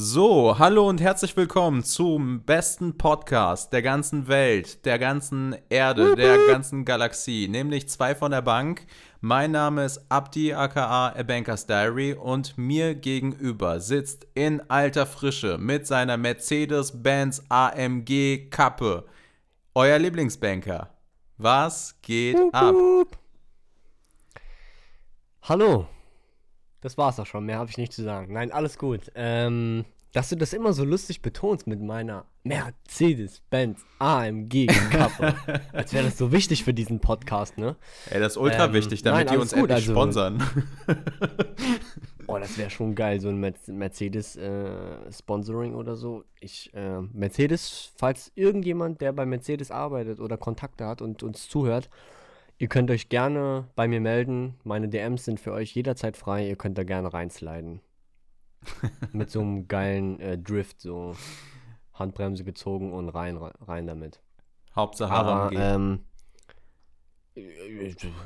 So, hallo und herzlich willkommen zum besten Podcast der ganzen Welt, der ganzen Erde, der ganzen Galaxie, nämlich zwei von der Bank. Mein Name ist Abdi aka A Bankers Diary und mir gegenüber sitzt in alter Frische mit seiner Mercedes-Benz AMG Kappe euer Lieblingsbanker. Was geht ab? Hallo. Das war's auch schon, mehr habe ich nicht zu sagen. Nein, alles gut. Ähm, dass du das immer so lustig betonst mit meiner Mercedes-Benz AMG Kappe. Als wäre das so wichtig für diesen Podcast, ne? Ey, das ist ultra ähm, wichtig, damit nein, die uns gut, endlich also, sponsern. oh, das wäre schon geil, so ein Mercedes-Sponsoring äh, oder so. Ich, äh, Mercedes, falls irgendjemand, der bei Mercedes arbeitet oder Kontakte hat und uns zuhört, Ihr könnt euch gerne bei mir melden. Meine DMs sind für euch jederzeit frei. Ihr könnt da gerne reinsliden. Mit so einem geilen äh, Drift, so Handbremse gezogen und rein, rein damit. Hauptsache Aber, ähm,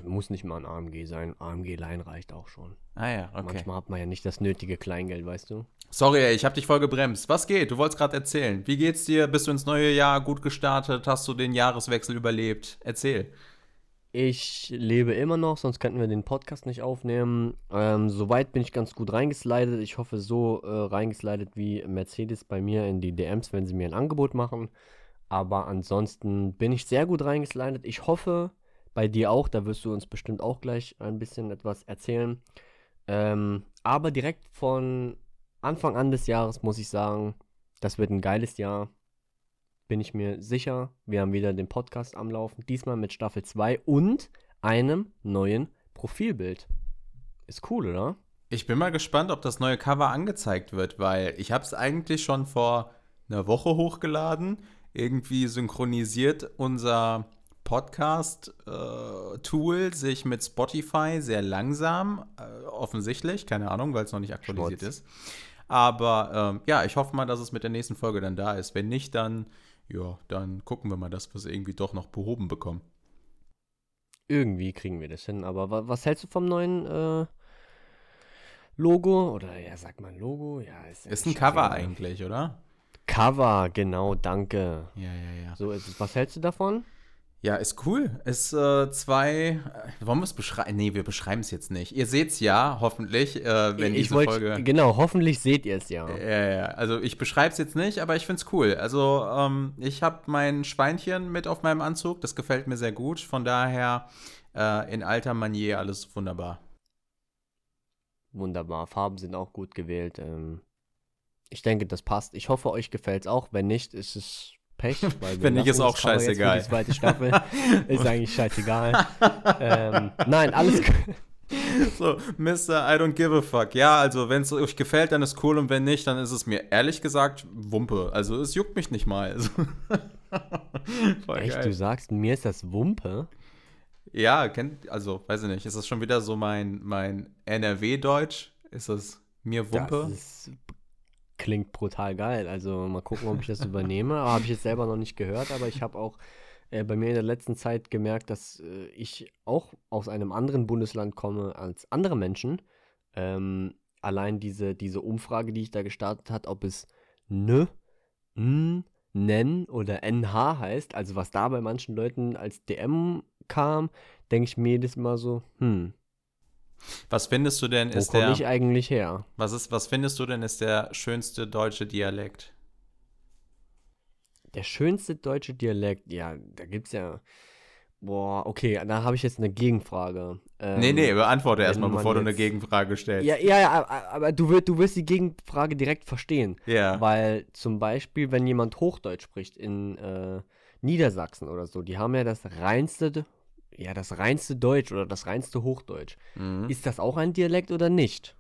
muss nicht mal ein AMG sein. AMG-Line reicht auch schon. Ah ja, okay. Manchmal hat man ja nicht das nötige Kleingeld, weißt du? Sorry, ey, ich hab dich voll gebremst. Was geht? Du wolltest gerade erzählen. Wie geht's dir? Bist du ins neue Jahr gut gestartet? Hast du den Jahreswechsel überlebt? Erzähl. Ich lebe immer noch, sonst könnten wir den Podcast nicht aufnehmen. Ähm, soweit bin ich ganz gut reingeslidet. Ich hoffe, so äh, reingeslidet wie Mercedes bei mir in die DMs, wenn sie mir ein Angebot machen. Aber ansonsten bin ich sehr gut reingeslidet. Ich hoffe, bei dir auch. Da wirst du uns bestimmt auch gleich ein bisschen etwas erzählen. Ähm, aber direkt von Anfang an des Jahres muss ich sagen, das wird ein geiles Jahr bin ich mir sicher. Wir haben wieder den Podcast am Laufen, diesmal mit Staffel 2 und einem neuen Profilbild. Ist cool, oder? Ich bin mal gespannt, ob das neue Cover angezeigt wird, weil ich habe es eigentlich schon vor einer Woche hochgeladen. Irgendwie synchronisiert unser Podcast-Tool äh, sich mit Spotify sehr langsam, äh, offensichtlich, keine Ahnung, weil es noch nicht aktualisiert Schmutz. ist. Aber ähm, ja, ich hoffe mal, dass es mit der nächsten Folge dann da ist. Wenn nicht, dann ja, dann gucken wir mal, dass wir es irgendwie doch noch behoben bekommen. Irgendwie kriegen wir das hin, aber was hältst du vom neuen äh, Logo? Oder ja, sag mal Logo? Ja, ist, ist ein Cover eigentlich, oder? Cover, genau, danke. Ja, ja, ja. So, was hältst du davon? Ja, ist cool. Ist äh, zwei. Äh, wollen wir es beschreiben? Nee, wir beschreiben es jetzt nicht. Ihr seht es ja, hoffentlich, äh, wenn ich diese wollt, Folge. Genau, hoffentlich seht ihr es ja. Ja, ja. Also ich beschreibe es jetzt nicht, aber ich finde es cool. Also ähm, ich habe mein Schweinchen mit auf meinem Anzug. Das gefällt mir sehr gut. Von daher äh, in alter Manier alles wunderbar. Wunderbar. Farben sind auch gut gewählt. Ähm, ich denke, das passt. Ich hoffe, euch gefällt es auch. Wenn nicht, ist es Pech. Finde ich ist auch scheißegal. Die zweite Staffel ist eigentlich scheißegal. ähm, nein, alles So, Mr. I don't give a fuck. Ja, also wenn es euch gefällt, dann ist cool und wenn nicht, dann ist es mir ehrlich gesagt Wumpe. Also es juckt mich nicht mal. Also, Echt, geil. du sagst, mir ist das Wumpe? Ja, kennt, also weiß ich nicht, ist das schon wieder so mein, mein NRW-Deutsch? Ist das mir Wumpe? Das ist klingt brutal geil. Also mal gucken, ob ich das übernehme. Habe ich jetzt selber noch nicht gehört, aber ich habe auch äh, bei mir in der letzten Zeit gemerkt, dass äh, ich auch aus einem anderen Bundesland komme als andere Menschen. Ähm, allein diese, diese Umfrage, die ich da gestartet hat, ob es ne, n, nen oder nh heißt, also was da bei manchen Leuten als DM kam, denke ich mir jedes Mal so, hm, was findest du denn Wo ist der. Wo ich eigentlich her? Was, ist, was findest du denn ist der schönste deutsche Dialekt? Der schönste deutsche Dialekt, ja, da gibt's ja. Boah, okay, da habe ich jetzt eine Gegenfrage. Ähm, nee, nee, beantworte erstmal, bevor du eine Gegenfrage stellst. Ja, ja, ja, aber du, wirst, du wirst die Gegenfrage direkt verstehen. Ja. Weil zum Beispiel, wenn jemand Hochdeutsch spricht in äh, Niedersachsen oder so, die haben ja das reinste ja, das reinste Deutsch oder das reinste Hochdeutsch. Mhm. Ist das auch ein Dialekt oder nicht?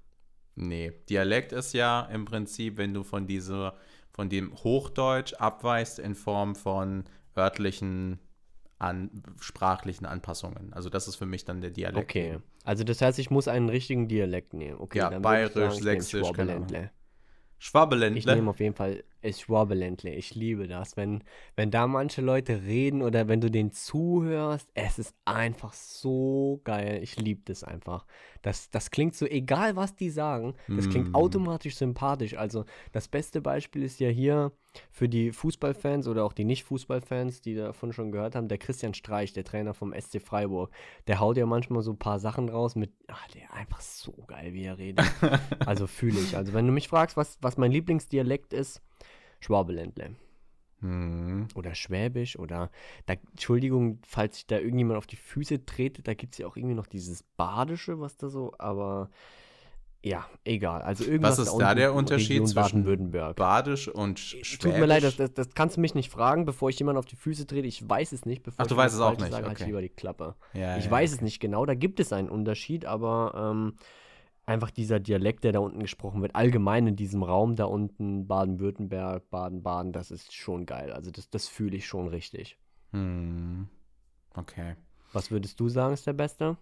Nee, Dialekt ist ja im Prinzip, wenn du von dieser, von dem Hochdeutsch abweichst in Form von örtlichen an, sprachlichen Anpassungen. Also das ist für mich dann der Dialekt. Okay, also das heißt, ich muss einen richtigen Dialekt nehmen. Okay, ja, bayerisch, sächsisch, Schwabeländle. Schwabeländle. Ich nehme auf jeden Fall ist Schwabeländle. Ich liebe das. Wenn, wenn da manche Leute reden oder wenn du denen zuhörst, es ist einfach so geil. Ich liebe das einfach. Das, das klingt so, egal was die sagen, das klingt Mm. automatisch sympathisch. Also das beste Beispiel ist ja hier für die Fußballfans oder auch die Nicht-Fußballfans, die davon schon gehört haben, der Christian Streich, der Trainer vom SC Freiburg. Der haut ja manchmal so ein paar Sachen raus mit, ach, der einfach so geil, wie er redet. also fühle ich. Also wenn du mich fragst, was, was mein Lieblingsdialekt ist, Schwabeländle Hm. oder Schwäbisch oder, da, Entschuldigung, falls ich da irgendjemand auf die Füße trete, da gibt es ja auch irgendwie noch dieses Badische, was da so, aber ja, egal. Also irgendwas ist da unten der Unterschied zwischen. Badisch und Sch- Tut mir leid, das, Schwäbisch? das, das kannst du mich nicht fragen, bevor ich jemand auf die Füße trete. Ich weiß es nicht. Bevor Ach, du ich was weißt es auch nicht, Sage, halt okay. lieber die Klappe. Ja, ich ja, weiß es nicht genau. Da gibt es einen Unterschied, aber ähm, einfach dieser Dialekt, der da unten gesprochen wird, allgemein in diesem Raum da unten, Baden-Württemberg, Baden-Baden, das ist schon geil. Also das, das fühle ich schon richtig. Hm. Okay. Was würdest du sagen, ist der Beste?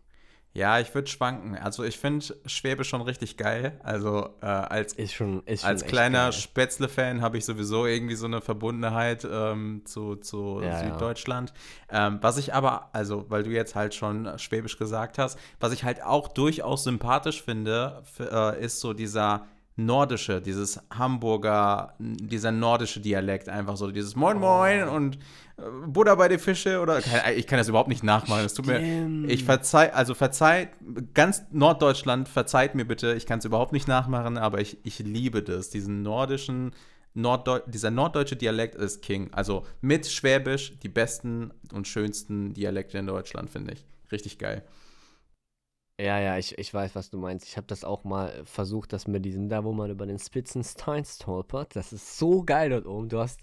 Ja, ich würde schwanken. Also ich finde Schwäbisch schon richtig geil. Also äh, als, Ist schon, ist schon als kleiner. Spätzle-Fan habe ich sowieso irgendwie so eine Verbundenheit ähm, zu, zu Ja, ja. Süddeutschland. Ähm, was ich aber, also weil du jetzt halt schon Schwäbisch gesagt hast, was ich halt auch durchaus sympathisch finde, äh, ist so dieser nordische, dieses Hamburger, dieser nordische Dialekt, einfach so dieses Moin Moin Oh. und äh, Buddha bei die Fische oder ich kann das überhaupt nicht nachmachen. Es tut mir, ich verzeih, also verzeiht, ganz Norddeutschland verzeiht mir bitte, ich kann es überhaupt nicht nachmachen, aber ich, ich liebe das, diesen nordischen, Norddeu dieser norddeutsche Dialekt ist King. Also mit Schwäbisch die besten und schönsten Dialekte in Deutschland, finde ich. Richtig geil. Ja, ja, ich, ich weiß, was du meinst. Ich habe das auch mal versucht, dass mit diesem, da wo man über den Spitzenstein stolpert. Das ist so geil dort oben. Du hast,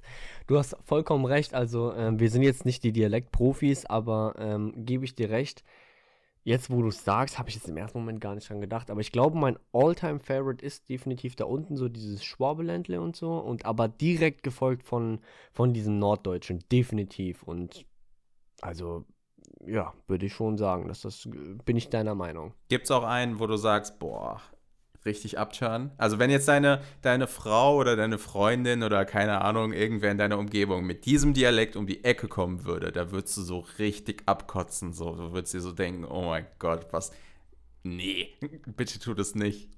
du hast vollkommen recht. Also, ähm, wir sind jetzt nicht die Dialektprofis, aber ähm, gebe ich dir recht. Jetzt, wo du es sagst, habe ich jetzt im ersten Moment gar nicht dran gedacht. Aber ich glaube, mein All-Time-Favorite ist definitiv da unten so dieses Schwabeländle und so. Und aber direkt gefolgt von, von diesem Norddeutschen. Definitiv. Und also, ja, würde ich schon sagen, dass das bin ich deiner Meinung. Gibt es auch einen, wo du sagst, boah, richtig abturn? Also wenn jetzt deine, deine Frau oder deine Freundin oder keine Ahnung, irgendwer in deiner Umgebung mit diesem Dialekt um die Ecke kommen würde, da würdest du so richtig abkotzen. So, du würdest dir so denken, oh mein Gott, was. Nee, bitte tu das nicht.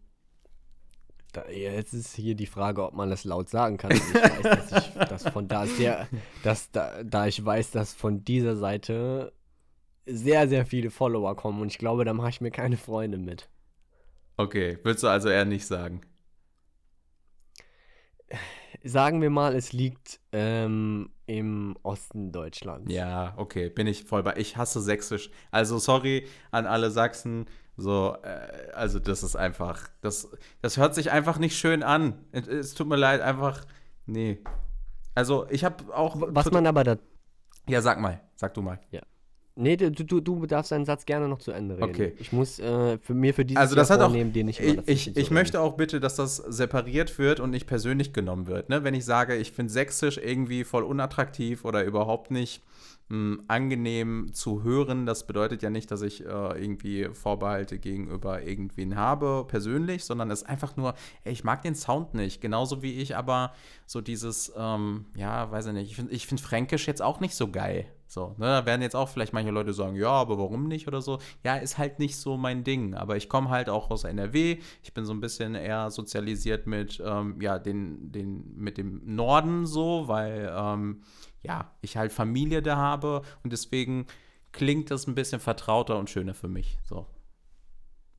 Da, jetzt ist hier die Frage, ob man das laut sagen kann. Und Ich weiß, dass ich das von da sehr, dass da, da ich weiß, dass von dieser Seite sehr, sehr viele Follower kommen und ich glaube, da mache ich mir keine Freunde mit. Okay, würdest du also eher nicht sagen? Sagen wir mal, es liegt ähm, im Osten Deutschlands. Ja, okay, bin ich voll bei. Ich hasse Sächsisch. Also sorry an alle Sachsen. So, äh, also das ist einfach, das, das hört sich einfach nicht schön an. Es, es tut mir leid, einfach, nee. Also ich habe auch. Was man aber da. Ja, sag mal, sag du mal. Nee, du, du, du darfst deinen Satz gerne noch zu Ende reden. Okay. Ich muss äh, für mir für dieses Also das Jahr hat auch, den nicht immer ich, ich, ich möchte auch bitte, dass das separiert wird und nicht persönlich genommen wird. Ne? Wenn ich sage, ich finde Sächsisch irgendwie voll unattraktiv oder überhaupt nicht mh, angenehm zu hören, das bedeutet ja nicht, dass ich äh, irgendwie Vorbehalte gegenüber irgendwen habe, persönlich, sondern es ist einfach nur, ey, ich mag den Sound nicht. Genauso wie ich aber so dieses, ähm, ja, weiß ich nicht, ich finde ich find Fränkisch jetzt auch nicht so geil. So, ne, da werden jetzt auch vielleicht manche Leute sagen, ja, aber warum nicht oder so. Ja, ist halt nicht so mein Ding. Aber ich komme halt auch aus NRW. Ich bin so ein bisschen eher sozialisiert mit, ähm, ja, den, den, mit dem Norden so, weil, ähm, ja, ich halt Familie da habe und deswegen klingt das ein bisschen vertrauter und schöner für mich. So.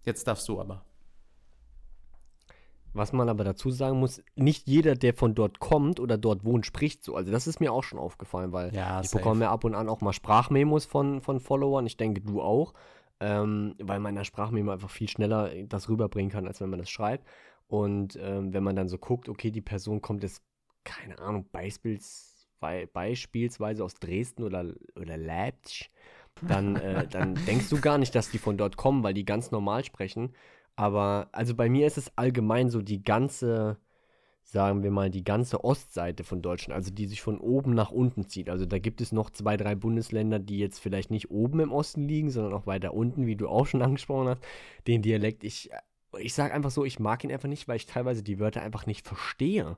Jetzt darfst du aber. Was man aber dazu sagen muss, nicht jeder, der von dort kommt oder dort wohnt, spricht so. Also das ist mir auch schon aufgefallen, weil Ja, ich safe. bekomme ja ab und an auch mal Sprachmemos von, von Followern. Ich denke, du auch. Ähm, weil man in der Sprachmemo einfach viel schneller das rüberbringen kann, als wenn man das schreibt. Und ähm, wenn man dann so guckt, okay, die Person kommt jetzt, keine Ahnung, beispiels, bei- beispielsweise aus Dresden oder, oder Leipzig, dann, äh, dann denkst du gar nicht, dass die von dort kommen, weil die ganz normal sprechen. Aber also bei mir ist es allgemein so die ganze, sagen wir mal, die ganze Ostseite von Deutschland, also die sich von oben nach unten zieht. Also da gibt es noch zwei, drei Bundesländer, die jetzt vielleicht nicht oben im Osten liegen, sondern auch weiter unten, wie du auch schon angesprochen hast. Den Dialekt, ich, ich sage einfach so, ich mag ihn einfach nicht, weil ich teilweise die Wörter einfach nicht verstehe.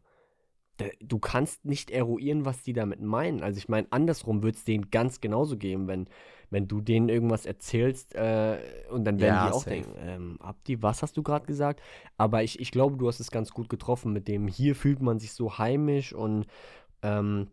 Du kannst nicht eruieren, was die damit meinen. Also ich meine, andersrum würde es denen ganz genauso geben, wenn, wenn du denen irgendwas erzählst äh, und dann werden Ja, die auch safe. denken, ähm, Abdi, was hast du gerade gesagt? Aber ich, ich glaube, du hast es ganz gut getroffen mit dem, hier fühlt man sich so heimisch und ähm,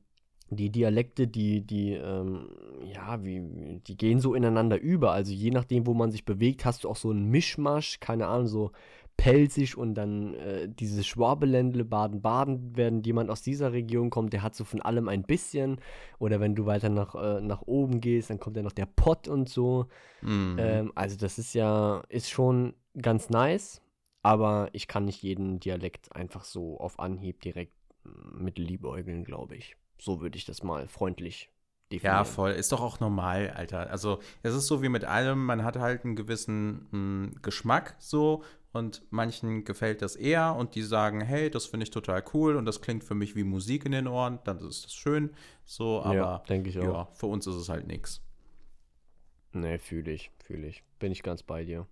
die Dialekte, die, die, ähm, ja, wie, die gehen so ineinander über. Also je nachdem, wo man sich bewegt, hast du auch so einen Mischmasch, keine Ahnung, so pelzig und dann äh, dieses Schwabeländle, Baden-Baden, wenn jemand aus dieser Region kommt, der hat so von allem ein bisschen. Oder wenn du weiter nach, äh, nach oben gehst, dann kommt ja noch der Pott und so. Mhm. Ähm, also das ist ja, ist schon ganz nice, aber ich kann nicht jeden Dialekt einfach so auf Anhieb direkt mm, mit liebäugeln, glaube ich. So würde ich das mal freundlich definieren. Ja, voll. Ist doch auch normal, Alter. Also, es ist so wie mit allem, man hat halt einen gewissen mh, Geschmack so und manchen gefällt das eher und die sagen, hey, das finde ich total cool und das klingt für mich wie Musik in den Ohren, dann ist das schön. So, Ja, aber denke ich auch. ja, für uns ist es halt nichts. Nee, fühle ich, fühle ich. Bin ich ganz bei dir.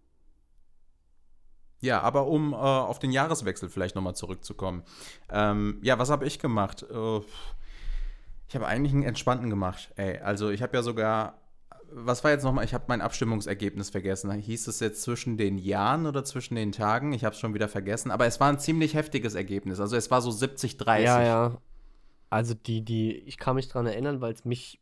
Ja, aber um äh, auf den Jahreswechsel vielleicht nochmal zurückzukommen. Ähm, ja, was habe ich gemacht? Äh, ich habe eigentlich einen entspannten gemacht. Ey, also ich habe ja sogar, was war jetzt nochmal, ich habe mein Abstimmungsergebnis vergessen. Hieß es jetzt zwischen den Jahren oder zwischen den Tagen? Ich habe es schon wieder vergessen. Aber es war ein ziemlich heftiges Ergebnis. Also es war so 70-30. Ja, ja. Also die, die, ich kann mich dran erinnern, weil es mich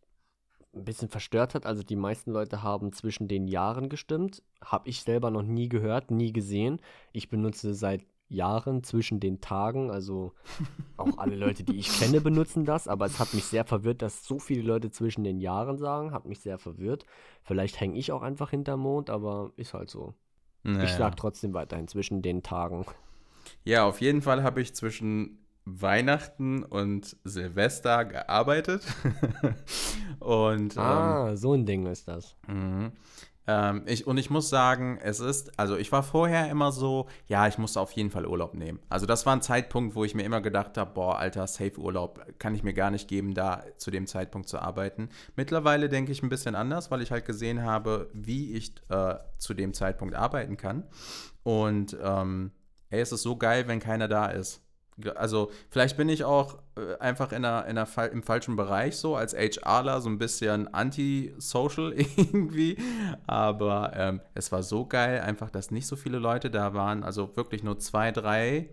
ein bisschen verstört hat. Also die meisten Leute haben zwischen den Jahren gestimmt. Habe ich selber noch nie gehört, nie gesehen. Ich benutze seit Jahren zwischen den Tagen. Also auch alle Leute, die ich kenne, benutzen das. Aber es hat mich sehr verwirrt, dass so viele Leute zwischen den Jahren sagen. Hat mich sehr verwirrt. Vielleicht hänge ich auch einfach hinterm Mond, aber ist halt so. Ich Naja. sag trotzdem weiterhin zwischen den Tagen. Ja, auf jeden Fall habe ich zwischen Weihnachten und Silvester gearbeitet. und ähm, Ah, so ein Ding ist das. Ähm, ich, und ich muss sagen, es ist, also ich war vorher immer so, ja, ich musste auf jeden Fall Urlaub nehmen. Also das war ein Zeitpunkt, wo ich mir immer gedacht habe, boah, alter, Safe Urlaub kann ich mir gar nicht geben, da zu dem Zeitpunkt zu arbeiten. Mittlerweile denke ich ein bisschen anders, weil ich halt gesehen habe, wie ich äh, zu dem Zeitpunkt arbeiten kann. Und ähm, ey, es ist so geil, wenn keiner da ist. Also, vielleicht bin ich auch äh, einfach in einer, in einer, im falschen Bereich so, als HRler, so ein bisschen anti-social irgendwie. Aber ähm, es war so geil, einfach, dass nicht so viele Leute da waren. Also wirklich nur zwei, drei,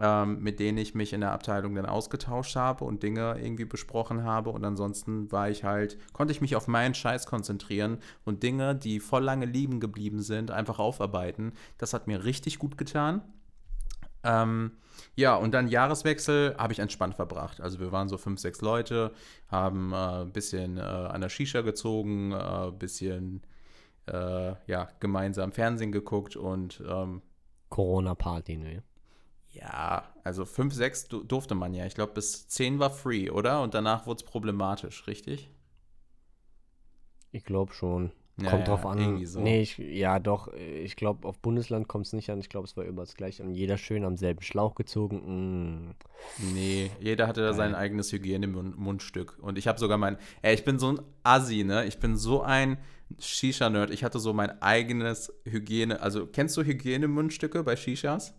ähm, mit denen ich mich in der Abteilung dann ausgetauscht habe und Dinge irgendwie besprochen habe. Und ansonsten war ich halt, konnte ich mich auf meinen Scheiß konzentrieren und Dinge, die voll lange liegen geblieben sind, einfach aufarbeiten. Das hat mir richtig gut getan. Ähm, ja, und dann Jahreswechsel habe ich entspannt verbracht. Also wir waren so fünf, sechs Leute, haben äh, ein bisschen äh, an der Shisha gezogen, ein äh, bisschen äh, ja, gemeinsam Fernsehen geguckt und ähm, Corona-Party, ne? ja, also fünf, sechs du durfte man ja. Ich glaube, bis zehn war free, oder? Und danach wurde es problematisch, richtig? Ich glaube schon. Ja, kommt ja, drauf an. so. Nee, ich, ja doch, ich glaube, auf Bundesland kommt es nicht an. Ich glaube, es war überall das gleiche. Und jeder schön am selben Schlauch gezogen. Mm. Nee, jeder hatte da sein eigenes Hygiene-Mundstück. Und ich habe sogar mein, ey, ich bin so ein Assi, ne? Ich bin so ein Shisha-Nerd. Ich hatte so mein eigenes Hygiene, also kennst du Hygiene-Mundstücke bei Shishas?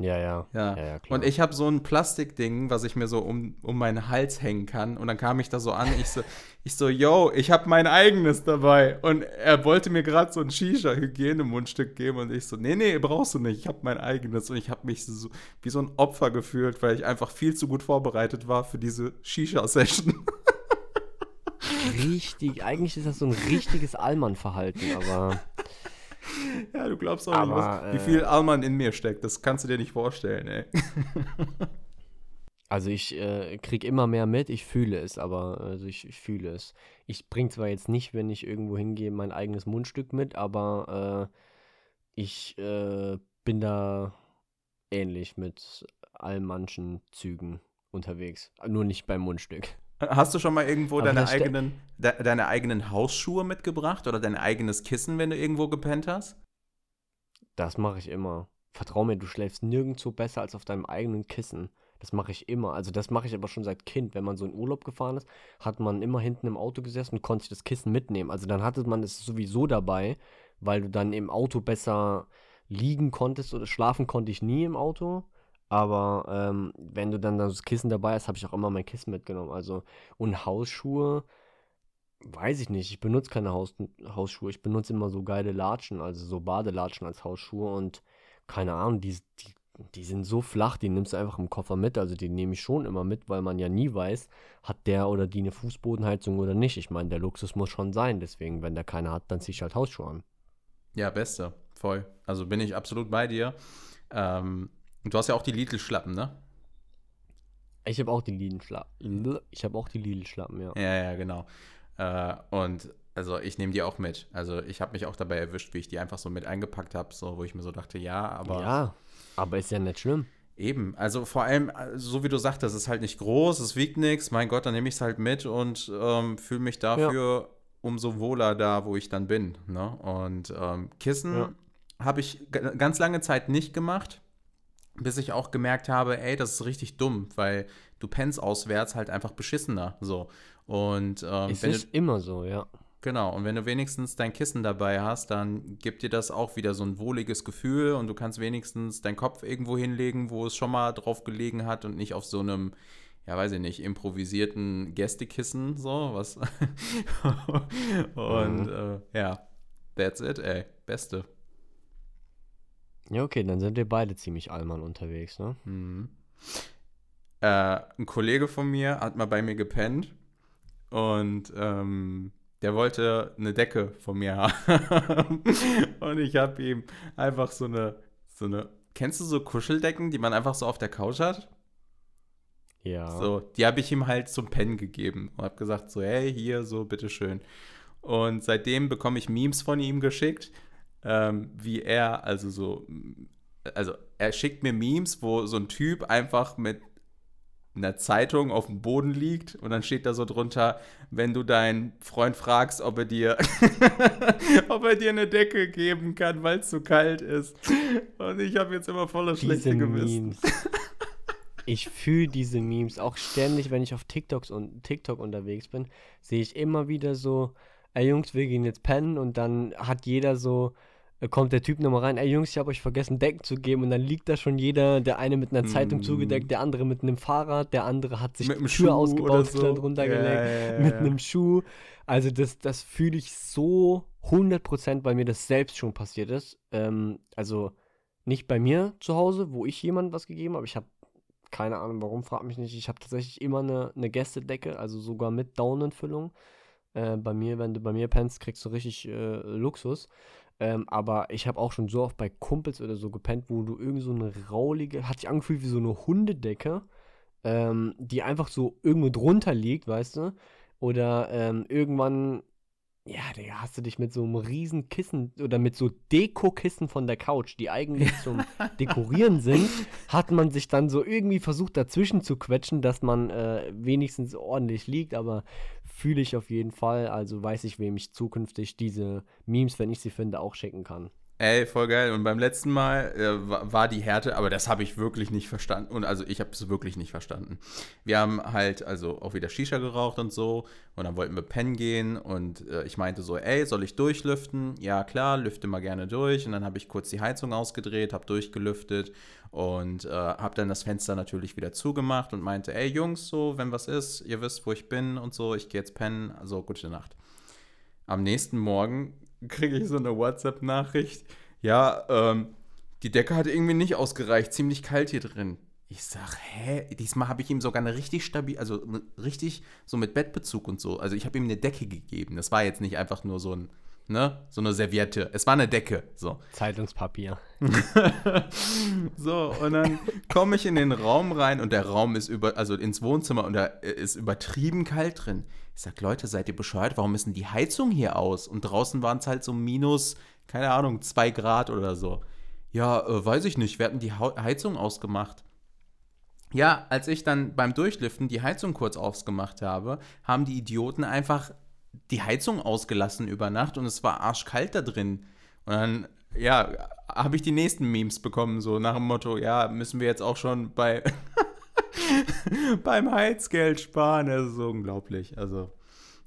Ja, ja. Ja. ja, ja klar. Und ich habe so ein Plastikding, was ich mir so um, um meinen Hals hängen kann. Und dann kam ich da so an, ich so, ich so, yo, ich habe mein eigenes dabei. Und er wollte mir gerade so ein Shisha-Hygiene-Mundstück geben. Und ich so, nee, nee, brauchst du nicht, ich habe mein eigenes. Und ich habe mich so wie so ein Opfer gefühlt, weil ich einfach viel zu gut vorbereitet war für diese Shisha-Session. Richtig, eigentlich ist das so ein richtiges Allmann-Verhalten, aber ja, du glaubst auch Aber, nicht, was, wie äh, viel Alman in mir steckt. Das kannst du dir nicht vorstellen, ey. also ich äh, krieg immer mehr mit, ich fühle es, aber also ich, ich fühle es. Ich bring zwar jetzt nicht, wenn ich irgendwo hingehe, mein eigenes Mundstück mit, aber äh, ich äh, bin da ähnlich mit all manchen Zügen unterwegs. Nur nicht beim Mundstück. Hast du schon mal irgendwo Aber deine eigenen, de, deine eigenen Hausschuhe mitgebracht oder dein eigenes Kissen, wenn du irgendwo gepennt hast? Das mache ich immer. Vertrau mir, du schläfst nirgendwo besser als auf deinem eigenen Kissen. Das mache ich immer. Also das mache ich aber schon seit Kind. Wenn man so in Urlaub gefahren ist, hat man immer hinten im Auto gesessen und konnte sich das Kissen mitnehmen. Also dann hatte man es sowieso dabei, weil du dann im Auto besser liegen konntest oder schlafen konnte ich nie im Auto. Aber ähm, wenn du dann das Kissen dabei hast, habe ich auch immer mein Kissen mitgenommen. Also, und Hausschuhe, weiß ich nicht. Ich benutze keine Haus Hausschuhe. Ich benutze immer so geile Latschen, also so Badelatschen als Hausschuhe. Und keine Ahnung, die, die, die sind so flach, die nimmst du einfach im Koffer mit. Also die nehme ich schon immer mit, weil man ja nie weiß, hat der oder die eine Fußbodenheizung oder nicht. Ich meine, der Luxus muss schon sein. Deswegen, wenn der keine hat, dann zieh ich halt Hausschuhe an. Ja, beste. Voll. Also bin ich absolut bei dir. Ähm, du hast ja auch die Lidl-Schlappen, ne? Ich habe auch die Lidl-Schlappen. Ich habe auch die Lidl-Schlappen, ja. Ja, ja, genau. Äh, und also ich nehme die auch mit. Also ich habe mich auch dabei erwischt, wie ich die einfach so mit eingepackt habe, so wo ich mir so dachte, ja, aber. Ja, aber ist ja nicht schlimm. Eben, also vor allem, so wie du sagtest, es ist halt nicht groß, es wiegt nichts, mein Gott, dann nehme ich es halt mit und ähm, fühle mich dafür ja. umso wohler da, wo ich dann bin. Ne? Und ähm, Kissen ja. habe ich ganz lange Zeit nicht gemacht, bis ich auch gemerkt habe, ey, das ist richtig dumm, weil du pennst auswärts halt einfach beschissener. So. Und ähm, es ist du, immer so, ja. Genau, und wenn du wenigstens dein Kissen dabei hast, dann gibt dir das auch wieder so ein wohliges Gefühl und du kannst wenigstens deinen Kopf irgendwo hinlegen, wo es schon mal drauf gelegen hat und nicht auf so einem, ja weiß ich nicht, improvisierten Gästekissen, so, was. und mhm. äh, ja, that's it, ey, beste. Ja, okay, dann sind wir beide ziemlich allmann unterwegs, ne? Mhm. Äh, ein Kollege von mir hat mal bei mir gepennt und ähm, der wollte eine Decke von mir haben. und ich habe ihm einfach so eine, so eine, kennst du so Kuscheldecken, die man einfach so auf der Couch hat? Ja. So, die habe ich ihm halt zum Pennen gegeben und habe gesagt so, hey, hier, so, bitteschön. Und seitdem bekomme ich Memes von ihm geschickt, ähm, wie er, also so, also er schickt mir Memes, wo so ein Typ einfach mit in der Zeitung auf dem Boden liegt und dann steht da so drunter, wenn du deinen Freund fragst, ob er dir, ob er dir eine Decke geben kann, weil es zu kalt ist. Und ich habe jetzt immer voller schlechte Gewissen. Ich fühle diese Memes auch ständig, wenn ich auf TikToks und TikTok unterwegs bin, sehe ich immer wieder so, ey Jungs, wir gehen jetzt pennen und dann hat jeder so kommt der Typ nochmal rein, ey Jungs, ich habe euch vergessen, Decken zu geben. Und dann liegt da schon jeder, der eine mit einer Zeitung mm. zugedeckt, der andere mit einem Fahrrad, der andere hat sich mit die Tür Schuh ausgebaut, so. runtergelegt, ja, ja, ja, mit einem Schuh. Also das, das fühle ich so 100%, weil mir das selbst schon passiert ist. Ähm, also nicht bei mir zu Hause, wo ich jemandem was gegeben habe. Ich habe keine Ahnung warum, frag mich nicht. Ich habe tatsächlich immer eine, eine Gästedecke, also sogar mit Daunenfüllung. Äh, bei mir, wenn du bei mir pennst, kriegst du richtig äh, Luxus. Ähm, aber ich habe auch schon so oft bei Kumpels oder so gepennt, wo du irgend so eine raulige, hat sich angefühlt wie so eine Hundedecke, ähm, die einfach so irgendwo drunter liegt, weißt du? Oder ähm, irgendwann ja, Digga, hast du dich mit so einem riesen Kissen oder mit so Dekokissen von der Couch, die eigentlich zum Dekorieren sind, hat man sich dann so irgendwie versucht dazwischen zu quetschen, dass man äh, wenigstens ordentlich liegt, aber fühle ich auf jeden Fall. Also weiß ich, wem ich zukünftig diese Memes, wenn ich sie finde, auch schicken kann. Ey, voll geil. Und beim letzten Mal äh, war die Härte, aber das habe ich wirklich nicht verstanden. Und also ich habe es wirklich nicht verstanden. Wir haben halt also auch wieder Shisha geraucht und so. Und dann wollten wir pennen gehen. Und äh, ich meinte so, ey, soll ich durchlüften? Ja, klar, lüfte mal gerne durch. Und dann habe ich kurz die Heizung ausgedreht, habe durchgelüftet und äh, habe dann das Fenster natürlich wieder zugemacht und meinte, ey Jungs, so, wenn was ist, ihr wisst, wo ich bin und so, ich gehe jetzt pennen. Also gute Nacht. Am nächsten Morgen kriege ich so eine WhatsApp-Nachricht. Ja, ähm, die Decke hat irgendwie nicht ausgereicht, ziemlich kalt hier drin. Ich sag, hä? Diesmal habe ich ihm sogar eine richtig stabil, also richtig so mit Bettbezug und so. Also ich habe ihm eine Decke gegeben. Das war jetzt nicht einfach nur so ein, ne, so eine Serviette. Es war eine Decke, so. Zeitungspapier. so, und dann komme ich in den Raum rein und der Raum ist über, also ins Wohnzimmer und da ist übertrieben kalt drin. Ich sag, Leute, seid ihr bescheuert? Warum ist denn die Heizung hier aus? Und draußen waren es halt so minus, keine Ahnung, zwei Grad oder so. Ja, äh, weiß ich nicht. Wir hatten die Heizung ausgemacht. Ja, als ich dann beim Durchliften die Heizung kurz ausgemacht habe, haben die Idioten einfach die Heizung ausgelassen über Nacht und es war arschkalt da drin. Und dann, ja, habe ich die nächsten Memes bekommen, so nach dem Motto, ja, müssen wir jetzt auch schon bei beim Heizgeld sparen. Das ist so unglaublich. Also,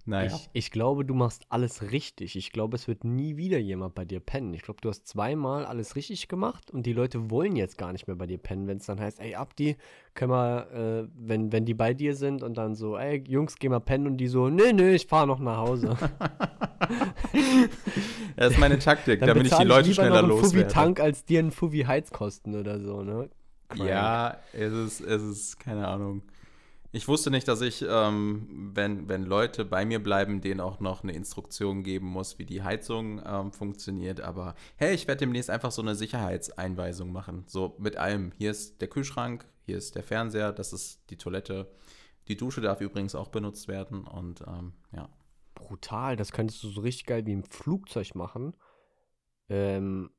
Naja. Ich, ich glaube, du machst alles richtig. Ich glaube, es wird nie wieder jemand bei dir pennen. Ich glaube, du hast zweimal alles richtig gemacht und die Leute wollen jetzt gar nicht mehr bei dir pennen, wenn es dann heißt, ey, Abdi, können wir, äh, wenn, wenn die bei dir sind und dann so, ey, Jungs, geh mal pennen und die so, nee, nee, ich fahre noch nach Hause. das ist meine Taktik, damit ich die Leute lieber schneller loswerde. Fuvi-Tank als dir einen Fuvi-Heizkosten oder so, ne? Ja, es ist, es ist, keine Ahnung. Ich wusste nicht, dass ich, ähm, wenn, wenn Leute bei mir bleiben, denen auch noch eine Instruktion geben muss, wie die Heizung ähm, funktioniert. Aber hey, ich werde demnächst einfach so eine Sicherheitseinweisung machen. So mit allem. Hier ist der Kühlschrank, hier ist der Fernseher, das ist die Toilette. Die Dusche darf übrigens auch benutzt werden. Und ähm, ja. Brutal, das könntest du so richtig geil wie im Flugzeug machen. Ähm,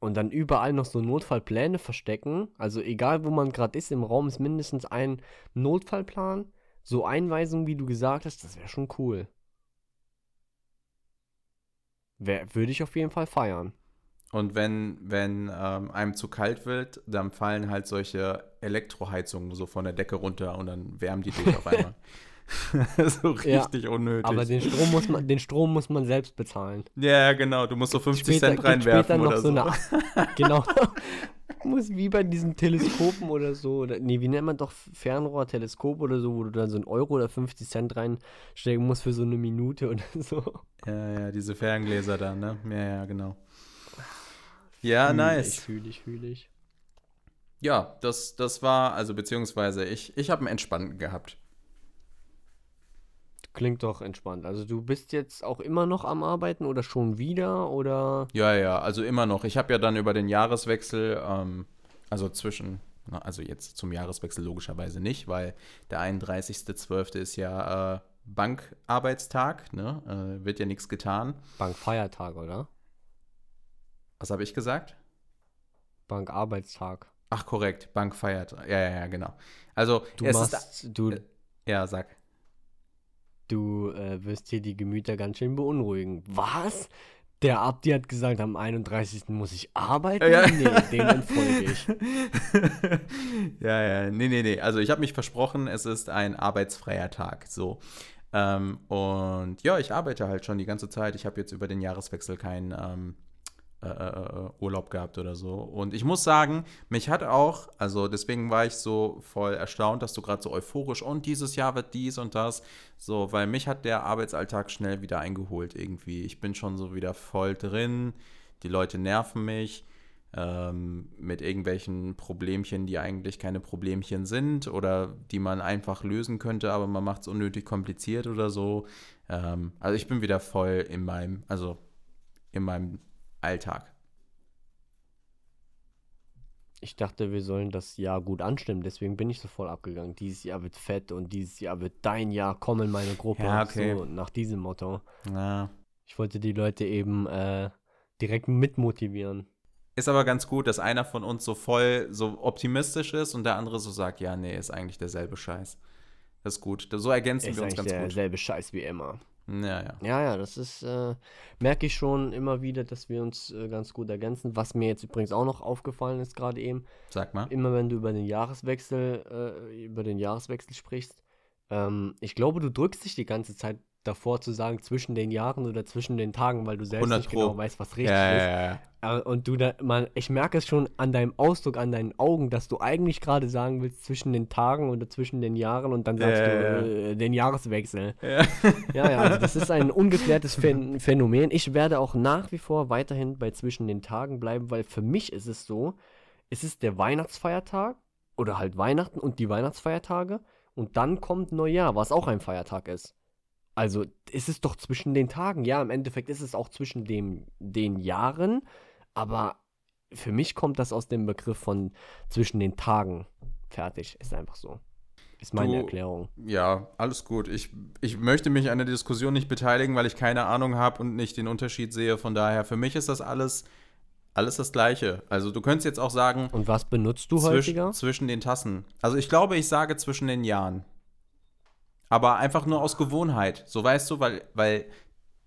und dann überall noch so Notfallpläne verstecken. Also egal, wo man gerade ist, im Raum ist mindestens ein Notfallplan. So Einweisungen, wie du gesagt hast, das wäre schon cool. Wär, Würde ich auf jeden Fall feiern. Und wenn, wenn ähm, einem zu kalt wird, dann fallen halt solche Elektroheizungen so von der Decke runter und dann wärmen die dich auf einmal. so Ja, richtig unnötig. Aber den Strom muss man, den Strom muss man selbst bezahlen. ja, genau. Du musst so 50 Später- Cent reinwerfen oder so eine Genau. muss wie bei diesen Teleskopen oder so. Oder, nee, wie nennt man doch Fernrohr, Teleskop oder so, wo du dann so einen Euro oder 50 Cent reinstecken musst für so eine Minute oder so. Ja, ja, diese Ferngläser da, ne? Ja, ja, genau. Ja, Fühl nice. Ich fühle ich, fühle ich. Ja, das, das war, also beziehungsweise ich, ich habe einen entspannten gehabt. Klingt doch entspannt. Also du bist jetzt auch immer noch am Arbeiten oder schon wieder oder Ja, ja, also immer noch. Ich habe ja dann über den Jahreswechsel, ähm, also zwischen, na, also jetzt zum Jahreswechsel logischerweise nicht, weil der 31.12. ist ja äh, Bankarbeitstag, ne? Äh, wird ja nichts getan. Bankfeiertag, oder? Was habe ich gesagt? Bankarbeitstag. Ach, korrekt, Bank feiert. Ja, ja, ja, genau. Also, Du es machst, ist, du, ja, sag. Du äh, wirst hier die Gemüter ganz schön beunruhigen. Was? Der Abdi hat gesagt, am 31. muss ich arbeiten? Ja. Nee, dem entfolge ich. ja, ja, nee, nee, nee. Also ich habe mich versprochen, es ist ein arbeitsfreier Tag. So. Ähm, und ja, ich arbeite halt schon die ganze Zeit. Ich habe jetzt über den Jahreswechsel keinen ähm, äh, äh, Urlaub gehabt oder so. Und ich muss sagen, mich hat auch, also deswegen war ich so voll erstaunt, dass du gerade so euphorisch und dieses Jahr wird dies und das. So, weil mich hat der Arbeitsalltag schnell wieder eingeholt irgendwie. Ich bin schon so wieder voll drin. Die Leute nerven mich ähm, mit irgendwelchen Problemchen, die eigentlich keine Problemchen sind oder die man einfach lösen könnte, aber man macht es unnötig kompliziert oder so. Ähm, also ich bin wieder voll in meinem, also in meinem Alltag. Ich dachte, wir sollen das Jahr gut anstimmen, deswegen bin ich so voll abgegangen. Dieses Jahr wird fett und dieses Jahr wird dein Jahr, komm in meine Gruppe. Ja, okay. So, nach diesem Motto. Ja. Ich wollte die Leute eben äh, direkt mitmotivieren. Ist aber ganz gut, dass einer von uns so voll so optimistisch ist und der andere so sagt, ja, nee, ist eigentlich derselbe Scheiß. Das ist gut. So ergänzen Ist wir uns ganz gut. derselbe Scheiß wie immer. Ja, ja. Ja, ja, das ist, äh, merke ich schon immer wieder, dass wir uns äh, ganz gut ergänzen. Was mir jetzt übrigens auch noch aufgefallen ist, gerade eben, Sag mal. immer wenn du über den Jahreswechsel, äh, über den Jahreswechsel sprichst, ähm, ich glaube, du drückst dich die ganze Zeit davor zu sagen, zwischen den Jahren oder zwischen den Tagen, weil du selbst 100 nicht Pro. genau weißt, was richtig Ja, ist. ja, ja. Äh, Und du da, man, ich merke es schon an deinem Ausdruck, an deinen Augen, dass du eigentlich gerade sagen willst, zwischen den Tagen oder zwischen den Jahren und dann sagst Ja, du äh, den Jahreswechsel. ja. Ja, also das ist ein ungeklärtes Phän Phänomen. Ich werde auch nach wie vor weiterhin bei zwischen den Tagen bleiben, weil für mich ist es so, es ist der Weihnachtsfeiertag oder halt Weihnachten und die Weihnachtsfeiertage und dann kommt Neujahr, was auch ein Feiertag ist. Also ist es doch zwischen den Tagen. Ja, im Endeffekt ist es auch zwischen dem, den Jahren, aber für mich kommt das aus dem Begriff von zwischen den Tagen. Fertig, ist einfach so. Ist meine Du- Erklärung. Ja, alles gut. Ich, ich möchte mich an der Diskussion nicht beteiligen, weil ich keine Ahnung habe und nicht den Unterschied sehe. Von daher, für mich ist das alles, alles das Gleiche. Also du könntest jetzt auch sagen, Und was benutzt du zwisch, häufiger? zwischen den Tassen. Also ich glaube, ich sage zwischen den Jahren. Aber einfach nur aus Gewohnheit. So weißt du, weil, weil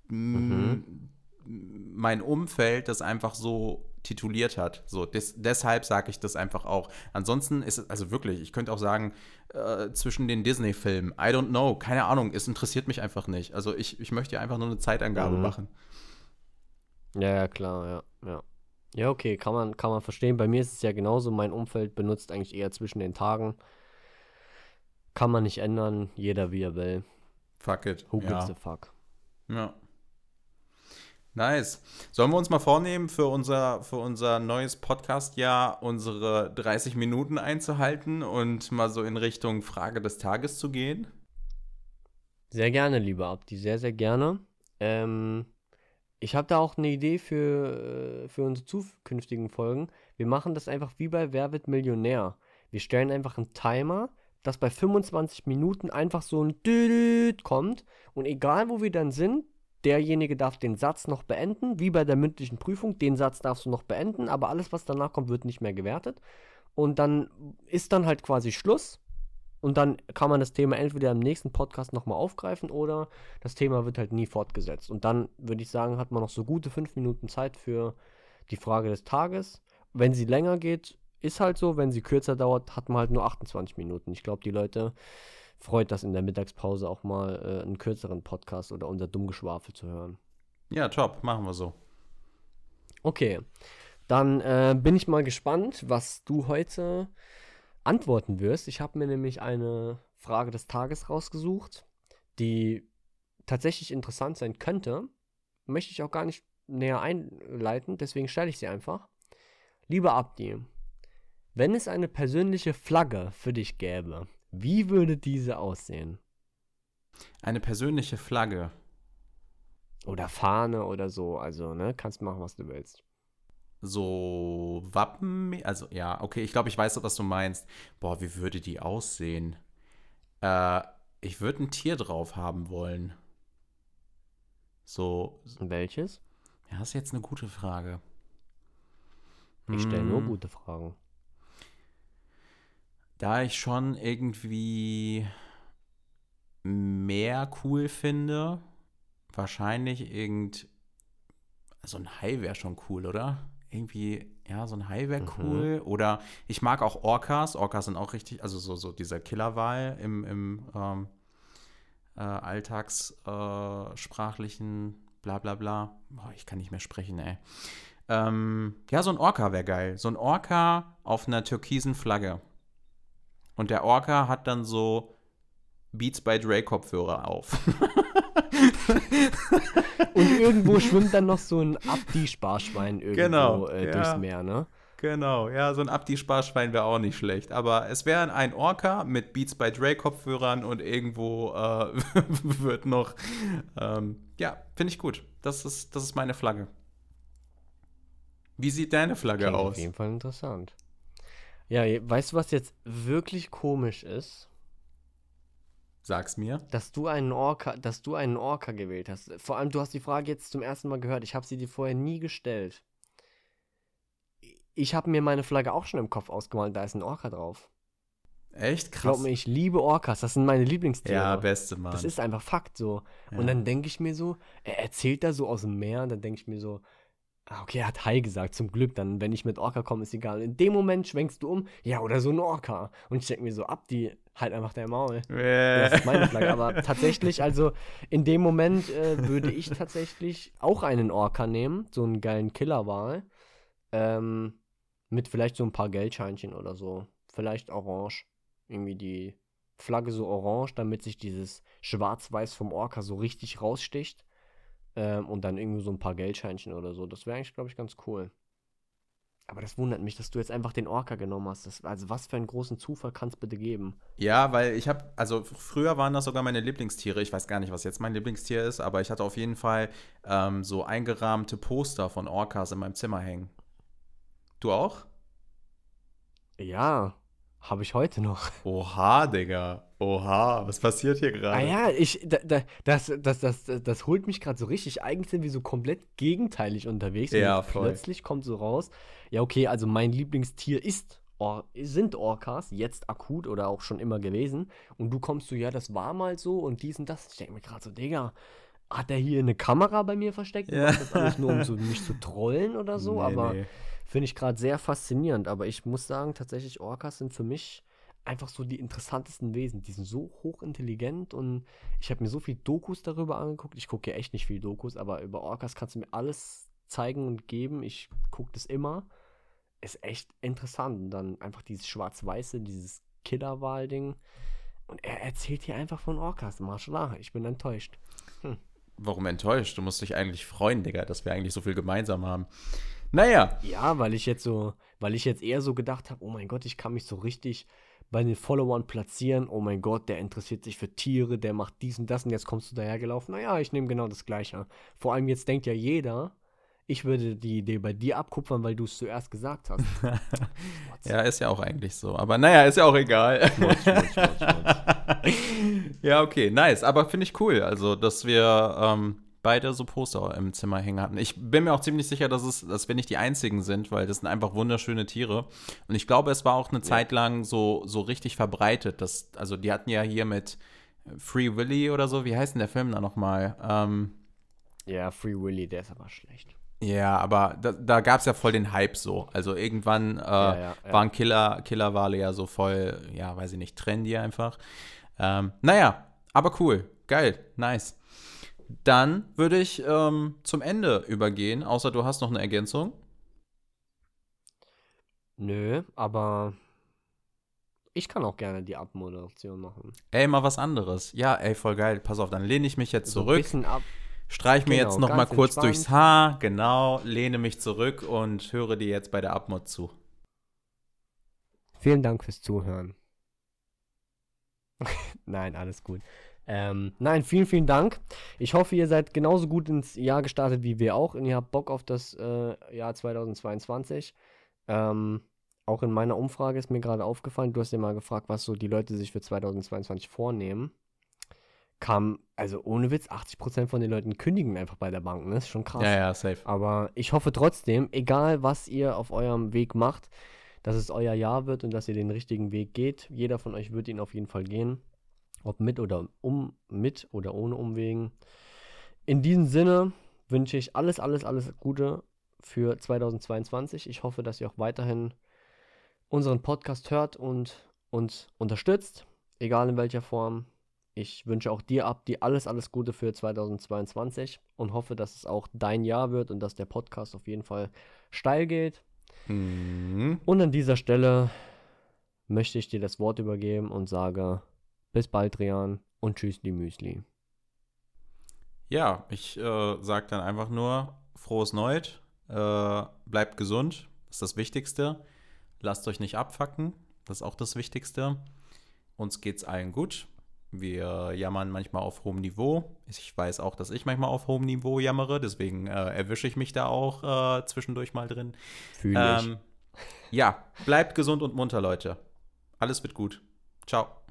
Mhm. mein Umfeld das einfach so tituliert hat. So, des, deshalb sage ich das einfach auch. Ansonsten ist es, also wirklich, ich könnte auch sagen, äh, zwischen den Disney-Filmen, I don't know, keine Ahnung, es interessiert mich einfach nicht. Also ich, ich möchte ja einfach nur eine Zeitangabe mhm. machen. Ja, ja, klar, ja, ja. Ja, okay, kann man, kann man verstehen. Bei mir ist es ja genauso. Mein Umfeld benutzt eigentlich eher zwischen den Tagen. Kann man nicht ändern, jeder wie er will. Fuck it. Who gives ja. a fuck? Ja. Nice. Sollen wir uns mal vornehmen, für unser, für unser neues Podcast-Jahr unsere 30 Minuten einzuhalten und mal so in Richtung Frage des Tages zu gehen? Sehr gerne, lieber Abdi, sehr, sehr gerne. Ähm, ich habe da auch eine Idee für, äh, für unsere zukünftigen Folgen. Wir machen das einfach wie bei Wer wird Millionär. Wir stellen einfach einen Timer, dass bei 25 Minuten einfach so ein Düdüt kommt und egal wo wir dann sind, derjenige darf den Satz noch beenden, wie bei der mündlichen Prüfung. Den Satz darfst du noch beenden, aber alles, was danach kommt, wird nicht mehr gewertet. Und dann ist dann halt quasi Schluss. Und dann kann man das Thema entweder im nächsten Podcast nochmal aufgreifen oder das Thema wird halt nie fortgesetzt. Und dann würde ich sagen, hat man noch so gute fünf Minuten Zeit für die Frage des Tages. Wenn sie länger geht, ist halt so. Wenn sie kürzer dauert, hat man halt nur 28 Minuten. Ich glaube, die Leute freut das in der Mittagspause auch mal äh, einen kürzeren Podcast oder unser Dummgeschwafel zu hören. Ja, top, machen wir so. Okay, dann äh, bin ich mal gespannt, was du heute antworten wirst. Ich habe mir nämlich eine Frage des Tages rausgesucht, die tatsächlich interessant sein könnte. Möchte ich auch gar nicht näher einleiten, deswegen stelle ich sie einfach. Lieber Abdi, wenn es eine persönliche Flagge für dich gäbe, wie würde diese aussehen? Eine persönliche Flagge. Oder Fahne oder so. Also, ne, kannst machen, was du willst. So Wappen, also ja, okay, ich glaube, ich weiß, was du meinst. Boah, wie würde die aussehen? Äh, ich würde ein Tier drauf haben wollen. So. Welches? Ja, das ist jetzt eine gute Frage. Ich stelle hm. nur gute Fragen da ich schon irgendwie mehr cool finde, wahrscheinlich irgend. So ein Hai wäre schon cool, oder? Irgendwie, ja, so ein Hai wäre mhm. cool. Oder ich mag auch Orcas. Orcas sind auch richtig, also so, so dieser Killerwahl im, im ähm, äh, alltagssprachlichen äh, bla bla bla. Boah, ich kann nicht mehr sprechen, ey. Ähm, ja, so ein Orca wäre geil. So ein Orca auf einer türkisen Flagge. Und der Orca hat dann so Beats by Dre Kopfhörer auf. Und irgendwo schwimmt dann noch so ein Abdi-Sparschwein irgendwo genau, äh, durchs ja. Meer, ne? Genau, ja, so ein Abdi-Sparschwein wäre auch nicht schlecht. Aber es wäre ein Orca mit Beats by Dre Kopfhörern und irgendwo äh, wird noch, ähm, ja, finde ich gut. Das ist, das ist meine Flagge. Wie sieht deine Flagge Klingt aus? Auf jeden Fall interessant. Ja, weißt du, was jetzt wirklich komisch ist? Sag's mir. Dass du einen Orca, dass du einen Orca gewählt hast. Vor allem, du hast die Frage jetzt zum ersten Mal gehört. Ich habe sie dir vorher nie gestellt. Ich habe mir meine Flagge auch schon im Kopf ausgemalt. Da ist ein Orca drauf. Echt krass. Glaub mir, ich liebe Orcas. Das sind meine Lieblingstiere. Ja, beste Mann. Das ist einfach Fakt so. Ja. Und dann denke ich mir so, er erzählt da so aus dem Meer. Und dann denke ich mir so, Ah, okay, er hat Hi gesagt, zum Glück. Dann, wenn ich mit Orca komme, ist egal. In dem Moment schwenkst du um, ja, oder so ein Orca. Und ich denke mir so, ab, die halt einfach der Maul. Äh. Das ist meine Flagge. Aber tatsächlich, also in dem Moment äh, würde ich tatsächlich auch einen Orca nehmen, so einen geilen Killerwal. Ähm, mit vielleicht so ein paar Geldscheinchen oder so. Vielleicht orange. Irgendwie die Flagge so orange, damit sich dieses Schwarz-Weiß vom Orca so richtig raussticht. Ähm, und dann irgendwie so ein paar Geldscheinchen oder so. Das wäre eigentlich, glaube ich, ganz cool. Aber das wundert mich, dass du jetzt einfach den Orca genommen hast. Das, also was für einen großen Zufall kann es bitte geben? Ja, weil ich habe, also früher waren das sogar meine Lieblingstiere. Ich weiß gar nicht, was jetzt mein Lieblingstier ist, aber ich hatte auf jeden Fall ähm, so eingerahmte Poster von Orcas in meinem Zimmer hängen. Du auch? Ja, habe ich heute noch. Oha, Digga. Oha, was passiert hier gerade? Ah ja, ich, da, da, das, das, das, das holt mich gerade so richtig. Eigentlich sind wir so komplett gegenteilig unterwegs. Ja, und voll. Plötzlich kommt so raus, ja, okay, also mein Lieblingstier ist, Or sind Orcas, jetzt akut oder auch schon immer gewesen. Und du kommst so, ja, das war mal so und dies und das. Ich denke mir gerade so, Digga, hat er hier eine Kamera bei mir versteckt? Ja. Das alles nur, um so, mich zu trollen oder so, nee, aber. Nee Finde ich gerade sehr faszinierend, aber ich muss sagen, tatsächlich Orcas sind für mich einfach so die interessantesten Wesen. Die sind so hochintelligent und ich habe mir so viel Dokus darüber angeguckt. Ich gucke ja echt nicht viel Dokus, aber über Orcas kannst du mir alles zeigen und geben. Ich gucke das immer. Ist echt interessant. Und dann einfach dieses Schwarz-Weiße, dieses Killerwahl-Ding. Und er erzählt hier einfach von Orcas. Marshall Ich bin enttäuscht. Hm. Warum enttäuscht? Du musst dich eigentlich freuen, Digga, dass wir eigentlich so viel gemeinsam haben. Naja. Ja, weil ich jetzt so, weil ich jetzt eher so gedacht habe, oh mein Gott, ich kann mich so richtig bei den Followern platzieren. Oh mein Gott, der interessiert sich für Tiere, der macht dies und das und jetzt kommst du dahergelaufen. Naja, ich nehme genau das Gleiche. Vor allem jetzt denkt ja jeder, ich würde die Idee bei dir abkupfern, weil du es zuerst gesagt hast. ja, ist ja auch eigentlich so. Aber naja, ist ja auch egal. Schmutz, schmutz, schmutz, ja, okay, nice. Aber finde ich cool. Also, dass wir ähm, beide so Poster im Zimmer hängen hatten. Ich bin mir auch ziemlich sicher, dass, es, dass wir nicht die einzigen sind, weil das sind einfach wunderschöne Tiere. Und ich glaube, es war auch eine ja. Zeit lang so, so richtig verbreitet. Dass, also, die hatten ja hier mit Free Willy oder so. Wie heißt denn der Film da nochmal? Ähm, ja, Free Willy, der ist aber schlecht. Ja, aber da, da gab es ja voll den Hype so. Also irgendwann äh, ja, ja, ja. waren Killer, Killerwale ja so voll, ja, weiß ich nicht, trendy einfach. Ähm, naja, aber cool. Geil, nice. Dann würde ich ähm, zum Ende übergehen, außer du hast noch eine Ergänzung. Nö, aber ich kann auch gerne die Abmoderation machen. Ey, mal was anderes. Ja, ey, voll geil. Pass auf, dann lehne ich mich jetzt zurück. So ab Streich mir genau, jetzt noch mal kurz entspannt. durchs Haar, genau, lehne mich zurück und höre dir jetzt bei der Abmod zu. Vielen Dank fürs Zuhören. nein, alles gut. Ähm, nein, vielen, vielen Dank. Ich hoffe, ihr seid genauso gut ins Jahr gestartet wie wir auch und ihr habt Bock auf das äh, Jahr 2022. Ähm, auch in meiner Umfrage ist mir gerade aufgefallen, du hast ja mal gefragt, was so die Leute sich für 2022 vornehmen kam, also ohne Witz, 80% von den Leuten kündigen einfach bei der Bank. Ne? Das ist schon krass. Ja, ja, safe. Aber ich hoffe trotzdem, egal was ihr auf eurem Weg macht, dass es euer Jahr wird und dass ihr den richtigen Weg geht. Jeder von euch wird ihn auf jeden Fall gehen. Ob mit oder um, mit oder ohne Umwegen. In diesem Sinne wünsche ich alles, alles, alles Gute für 2022. Ich hoffe, dass ihr auch weiterhin unseren Podcast hört und uns unterstützt, egal in welcher Form. Ich wünsche auch dir, Abdi, alles, alles Gute für 2022 und hoffe, dass es auch dein Jahr wird und dass der Podcast auf jeden Fall steil geht. Mhm. Und an dieser Stelle möchte ich dir das Wort übergeben und sage bis bald, Rian, und tschüss, die Müsli. Ja, ich äh, sage dann einfach nur frohes Neues, äh, bleibt gesund, das ist das Wichtigste. Lasst euch nicht abfacken, das ist auch das Wichtigste. Uns geht's allen gut. Wir jammern manchmal auf hohem Niveau. Ich weiß auch, dass ich manchmal auf hohem Niveau jammere, deswegen äh, erwische ich mich da auch äh, zwischendurch mal drin. Fühle ähm, Ja, bleibt gesund und munter, Leute. Alles wird gut. Ciao.